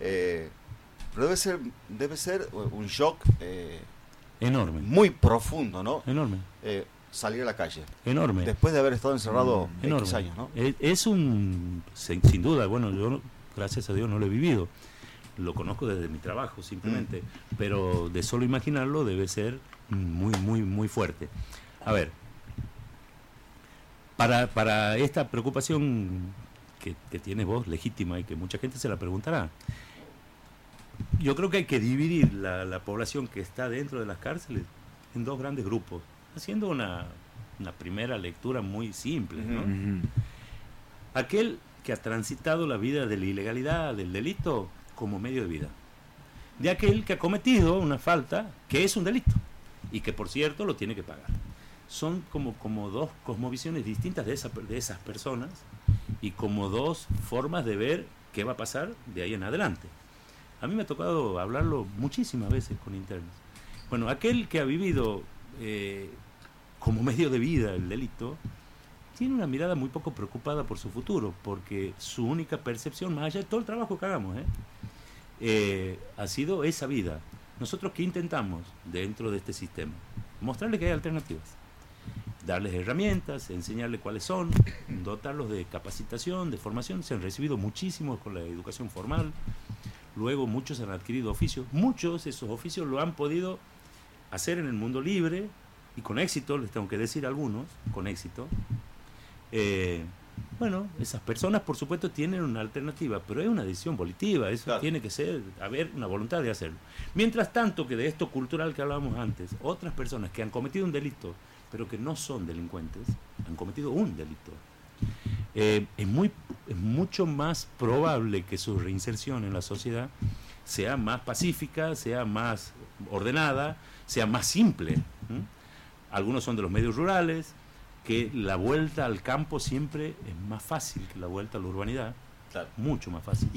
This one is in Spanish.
Eh, pero debe ser, debe ser un shock eh, enorme. Muy profundo, ¿no? Enorme. Eh, salir a la calle. Enorme. Después de haber estado encerrado mm, X años, ¿no? Es, un, sin, duda, bueno, yo gracias a Dios no lo he vivido. Lo conozco desde mi trabajo simplemente, mm. pero de solo imaginarlo debe ser muy, muy, muy fuerte. A ver, para, para esta preocupación que, que tienes vos, legítima, y que mucha gente se la preguntará, yo creo que hay que dividir la, población que está dentro de las cárceles en dos grandes grupos, haciendo una, primera lectura muy simple. Aquel que ha transitado la vida de la ilegalidad, del delito, como medio de vida. De aquel que ha cometido una falta que es un delito y que por cierto lo tiene que pagar. Son como, como dos cosmovisiones distintas de, esa, de esas personas y como dos formas de ver qué va a pasar de ahí en adelante. A mí me ha tocado hablarlo muchísimas veces con internos. Bueno, aquel que ha vivido eh, como medio de vida el delito, tiene una mirada muy poco preocupada por su futuro, porque su única percepción, más allá de todo el trabajo que hagamos, ¿eh? Eh, ha sido esa vida. Nosotros qué intentamos dentro de este sistema? Mostrarles que hay alternativas, darles herramientas, enseñarles cuáles son, dotarlos de capacitación, de formación. Se han recibido muchísimos con la educación formal, luego muchos han adquirido oficios, muchos de esos oficios lo han podido hacer en el mundo libre y con éxito, les tengo que decir algunos, con éxito. Eh, bueno, esas personas por supuesto tienen una alternativa, pero es una decisión volitiva, eso tiene que ser, haber una voluntad de hacerlo. Mientras tanto que de esto cultural que hablábamos antes, otras personas que han cometido un delito, pero que no son delincuentes, han cometido un delito. Eh, es, muy, es mucho más probable que su reinserción en la sociedad sea más pacífica, sea más ordenada, sea más simple. Algunos son de los medios rurales, que la vuelta al campo siempre es más fácil que la vuelta a la urbanidad, mucho más fácil.